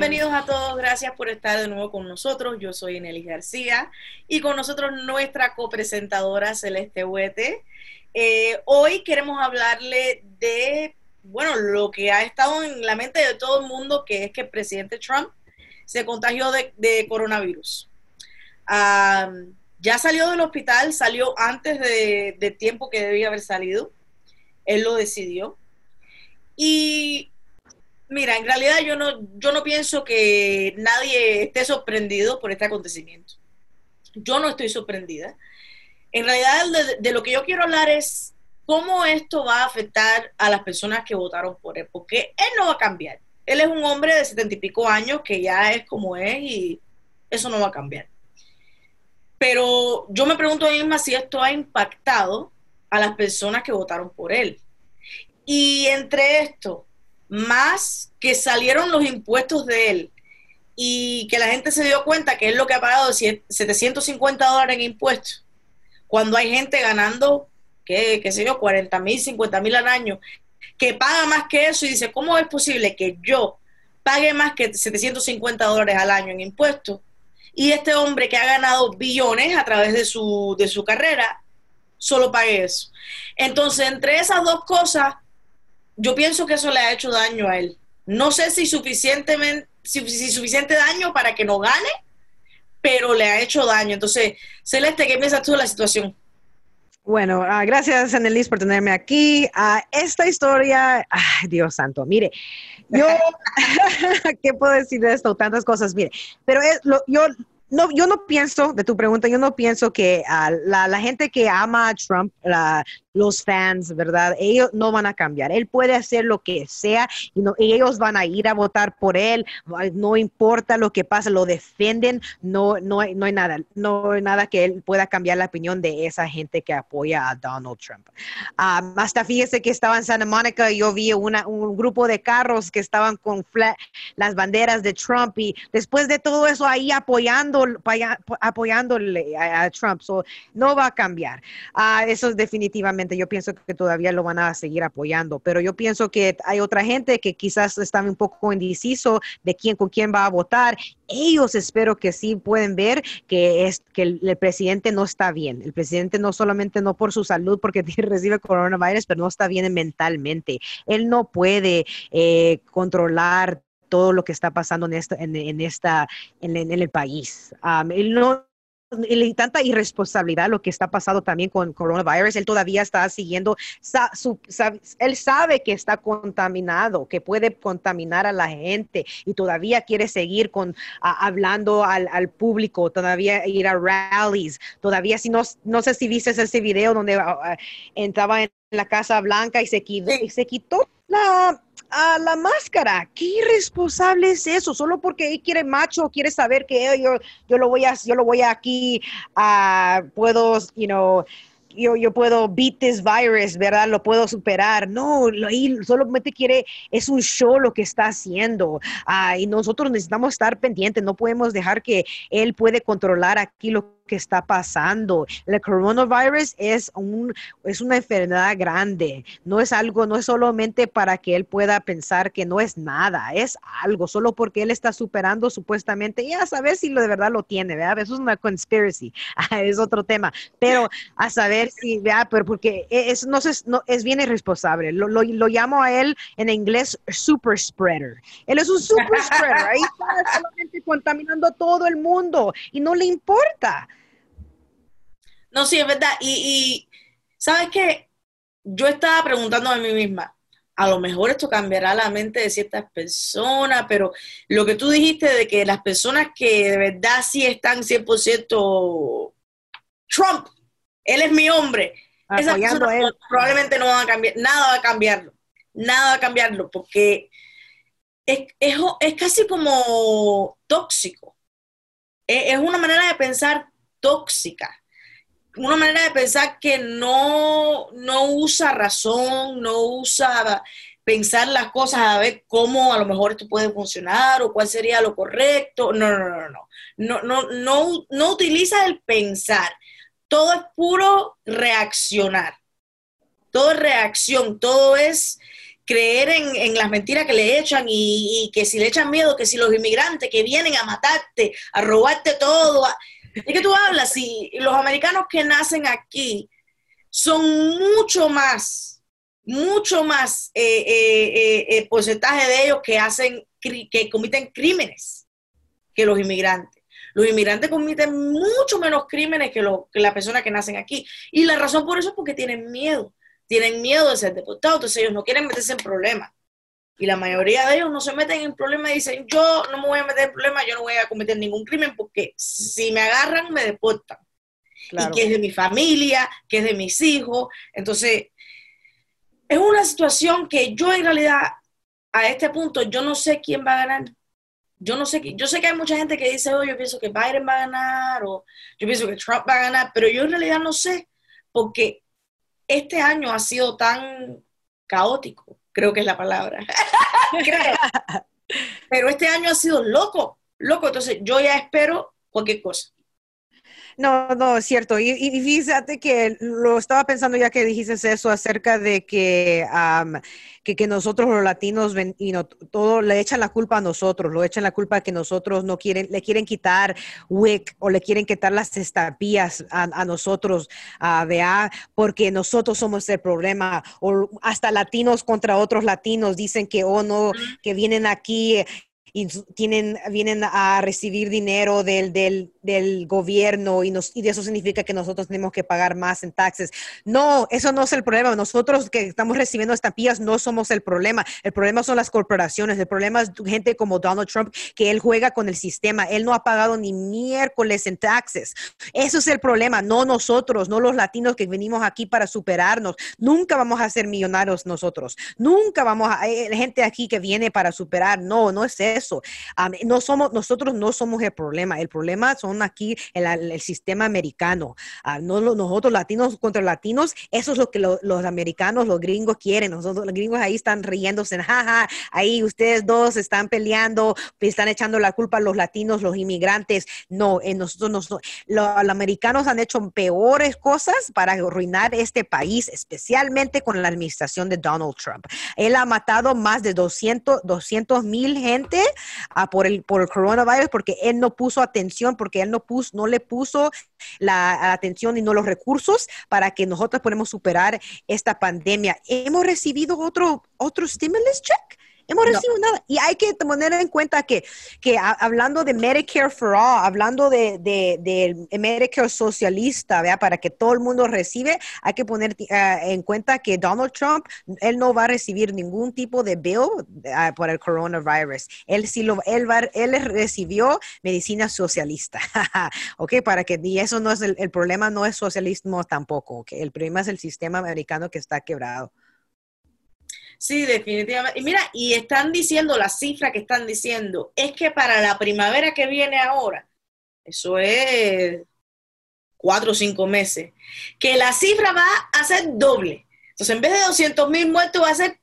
bienvenidos a todos. Gracias por estar de nuevo con nosotros. Yo soy Nelly García y con nosotros nuestra copresentadora Celeste Huete. Eh, hoy queremos hablarle de, bueno, lo que ha estado en la mente de todo el mundo, que es que el presidente Trump se contagió de, coronavirus. ya salió del hospital, salió antes de, de tiempo que debía haber salido. Él lo decidió. Y Mira, en realidad yo no, yo no pienso que nadie esté sorprendido por este acontecimiento. Yo no estoy sorprendida. En realidad de, lo que yo quiero hablar es cómo esto va a afectar a las personas que votaron por él, porque él no va a cambiar. Él es un hombre de setenta y pico años que ya es como es y eso no va a cambiar. Pero yo me pregunto a mí misma si esto ha impactado a las personas que votaron por él. Y entre esto, más que salieron los impuestos de él y que la gente se dio cuenta que es lo que ha pagado 750 dólares en impuestos, cuando hay gente ganando, qué, qué sé yo, 40 mil, 50 mil al año, que paga más que eso y dice, ¿cómo es posible que yo pague más que 750 dólares al año en impuestos? Y este hombre que ha ganado billones a través de su, de su carrera, solo pague eso. Entonces, entre esas dos cosas, yo pienso que eso le ha hecho daño a él. No sé si suficientemente, si, suficiente daño para que no gane, pero le ha hecho daño. Entonces, Celeste, ¿qué piensas tú de la situación? Bueno, uh, gracias, Annelies, por tenerme aquí. Uh, esta historia, Dios santo, mire, yo, ¿qué puedo decir de esto? Tantas cosas, mire, pero es, lo, yo no, yo no pienso, de tu pregunta, yo no pienso que la, gente que ama a Trump, los fans, ¿verdad? Ellos no van a cambiar. Él puede hacer lo que sea y, no, ellos van a ir a votar por él. No importa lo que pase, lo defienden. No, no, no hay nada, no hay nada que él pueda cambiar la opinión de esa gente que apoya a Donald Trump. Um, hasta fíjese que estaba en Santa Mónica, yo vi una, un grupo de carros que estaban con las banderas de Trump y después de todo eso ahí apoyando, apoyándole a, Trump. no va a cambiar. Uh, eso es definitivamente yo pienso que todavía lo van a seguir apoyando, pero yo pienso que hay otra gente que quizás están un poco indeciso de quién con quién va a votar. Ellos espero que sí pueden ver que es que el, presidente no está bien. El presidente no solamente no por su salud, porque recibe coronavirus, pero no está bien mentalmente. Él no puede eh, controlar todo lo que está pasando en esta en, esta en, el país. él no y tanta irresponsabilidad lo que está pasando también con coronavirus, él todavía está siguiendo, él sabe que está contaminado, que puede contaminar a la gente y todavía quiere seguir con, hablando al, público, todavía ir a rallies, todavía si no, no sé si viste ese video donde ah, ah, entraba en la Casa Blanca y se quitó, y se quitó la a la máscara. ¿Qué irresponsable es eso? Solo porque él quiere macho, quiere saber que yo, yo lo voy a, yo lo voy aquí, a puedo, you know, yo, yo puedo beat this virus, ¿verdad? Lo puedo superar. No, él solamente quiere, es un show lo que está haciendo. Ah, y nosotros necesitamos estar pendientes, no podemos dejar que él puede controlar aquí lo que está pasando. El coronavirus es, un, es una enfermedad grande, no es algo, no es solamente para que él pueda pensar que no es nada, es algo, solo porque él está superando supuestamente, y a saber si lo de verdad lo tiene, ¿verdad? Eso es una conspiracy, es otro tema, pero a saber si, ¿verdad? Pero porque e, es, no, no, es bien irresponsable, lo, lo, lo llamo a él en inglés super spreader. Él es un super spreader, ahí está solamente contaminando a todo el mundo y no le importa. No, sí, es verdad. Y, ¿sabes qué? Yo estaba preguntando a mí misma, a lo mejor esto cambiará la mente de ciertas personas, pero lo que tú dijiste de que las personas que de verdad sí están 100% Trump, él es mi hombre, esas personas probablemente no van a cambiar, nada va a cambiarlo, nada va a cambiarlo, porque es, es, casi como tóxico, es una manera de pensar tóxica una manera de pensar que no, no usa razón, no usa pensar las cosas a ver cómo a lo mejor esto puede funcionar o cuál sería lo correcto. No, no, no, no. No, no, no, no utiliza el pensar. Todo es puro reaccionar. Todo es reacción, todo es creer en, las mentiras que le echan y, y, que si le echan miedo, que si los inmigrantes que vienen a matarte, a robarte todo. Es que tú hablas, si los americanos que nacen aquí son mucho más, mucho más eh, eh, eh, porcentaje de ellos que hacen, que comiten crímenes que los inmigrantes. Los inmigrantes cometen mucho menos crímenes que, lo, que las personas que nacen aquí. Y la razón por eso es porque tienen miedo. Tienen miedo de ser deportados, entonces ellos no quieren meterse en problemas. Y la mayoría de ellos no se meten en problemas y dicen, yo no me voy a meter en problemas, yo no voy a cometer ningún crimen porque si me agarran, me deportan. Y que es de mi familia, que es de mis hijos. Entonces, es una situación que yo en realidad, a este punto, yo no sé quién va a ganar. Yo no sé, yo sé que hay mucha gente que dice, oh, yo pienso que Biden va a ganar, o yo pienso que Trump va a ganar, pero yo en realidad no sé, porque este año ha sido tan caótico, creo que es la palabra. Pero este año ha sido loco, loco, entonces yo ya espero cualquier cosa. No, no, es cierto. Y, fíjate que lo estaba pensando ya que dijiste eso acerca de que, que, nosotros los latinos ven, y no, todo le echan la culpa a nosotros, lo echan la culpa que nosotros no quieren, le quieren quitar WIC o le quieren quitar las estampillas a, nosotros, a vea, porque nosotros somos el problema. O hasta latinos contra otros latinos dicen que, oh no, que vienen aquí y tienen, vienen a recibir dinero del, del, gobierno y, nos, y eso significa que nosotros tenemos que pagar más en taxes. No, eso no es el problema. Nosotros que estamos recibiendo estampillas no somos el problema. El problema son las corporaciones. El problema es gente como Donald Trump, que él juega con el sistema. Él no ha pagado ni miércoles en taxes. Eso es el problema, no nosotros, no los latinos que venimos aquí para superarnos. Nunca vamos a ser millonarios nosotros. Nunca vamos a, hay gente aquí que viene para superar. No, no es eso. No somos, nosotros no somos el problema. El problema son aquí el, sistema americano. Ah, no, nosotros latinos contra latinos, eso es lo que los americanos, los gringos quieren. Nosotros los gringos ahí están riéndose, jaja, ahí ustedes dos están peleando, están echando la culpa a los latinos, los inmigrantes. No, en nosotros, nosotros los, americanos han hecho peores cosas para arruinar este país, especialmente con la administración de Donald Trump. Él ha matado más de 200 mil gente por, el, por el coronavirus porque él no puso atención, porque él no, puso, no le puso la atención y no los recursos para que nosotros podamos superar esta pandemia. ¿Hemos recibido otro, otro stimulus check? Hemos recibido nada. Y hay que tener en cuenta que, que hablando de Medicare for All, hablando de, de, Medicare socialista, ¿vea? para que todo el mundo recibe, hay que poner eh, en cuenta que Donald Trump, él no va a recibir ningún tipo de bill uh, por el coronavirus. Él sí lo, él, él recibió medicina socialista, ¿ok? Para que, y eso no es el, el problema, no es socialismo tampoco, ¿ok? El problema es el sistema americano que está quebrado. Sí, definitivamente. Y mira, y están diciendo, la cifra que están diciendo, es que para la primavera que viene ahora, eso es cuatro o cinco meses, que la cifra va a ser doble. Entonces, en vez de 200 mil muertos, va a ser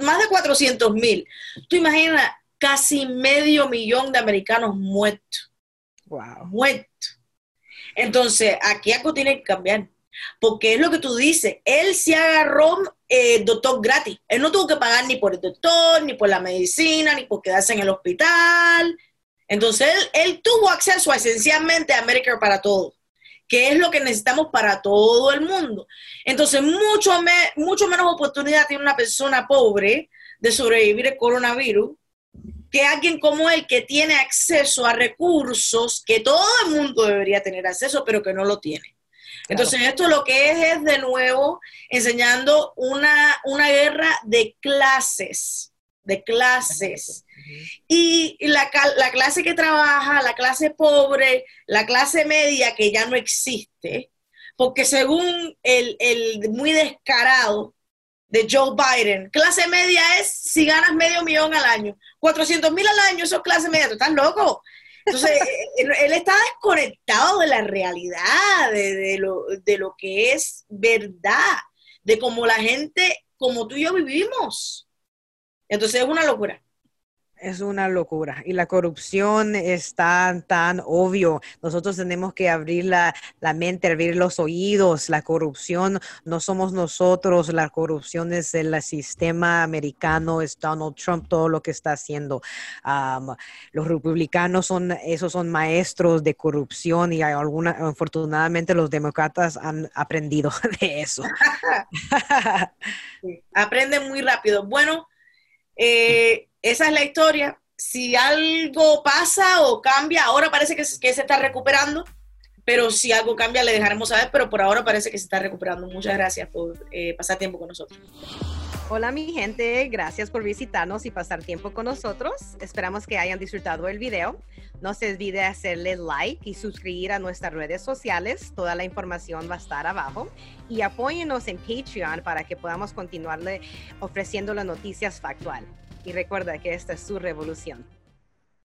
más de 400 mil. Tú imaginas casi medio millón de americanos muertos. Wow. Muertos. Entonces, aquí algo tiene que cambiar. Porque es lo que tú dices, él se agarró eh, doctor gratis. Él no tuvo que pagar ni por el doctor, ni por la medicina, ni por quedarse en el hospital. Entonces, él, tuvo acceso esencialmente a Medicare para todos, que es lo que necesitamos para todo el mundo. Entonces, mucho, mucho menos oportunidad tiene una persona pobre de sobrevivir el coronavirus que alguien como él que tiene acceso a recursos que todo el mundo debería tener acceso, pero que no lo tiene. Entonces, esto lo que es es de nuevo enseñando una, una guerra de clases, de clases. Y la, la, clase que trabaja, la clase pobre, la clase media que ya no existe, porque según el, el muy descarado de Joe Biden, clase media es si ganas medio millón al año, 400 mil al año, eso es clase media, ¿tú estás loco? Entonces, él, está desconectado de la realidad, de, lo, de lo que es verdad, de cómo la gente, como tú y yo vivimos. Entonces es una locura. Es una locura y la corrupción es tan, tan obvio. Nosotros tenemos que abrir la, mente, abrir los oídos. La corrupción no somos nosotros, la corrupción es el sistema americano, es Donald Trump, todo lo que está haciendo. los republicanos son, esos son maestros de corrupción y hay alguna, afortunadamente los demócratas han aprendido de eso. aprenden muy rápido. Bueno, eh, esa es la historia. Si algo pasa o cambia, ahora parece que, se está recuperando, pero si algo cambia le dejaremos saber, pero por ahora parece que se está recuperando. Muchas gracias por eh, pasar tiempo con nosotros. Hola mi gente, gracias por visitarnos y pasar tiempo con nosotros. Esperamos que hayan disfrutado el video. No se olvide hacerle like y suscribir a nuestras redes sociales. Toda la información va a estar abajo. Y apóyenos en Patreon para que podamos continuarle ofreciendo las noticias factual. Y recuerda que esta es su revolución.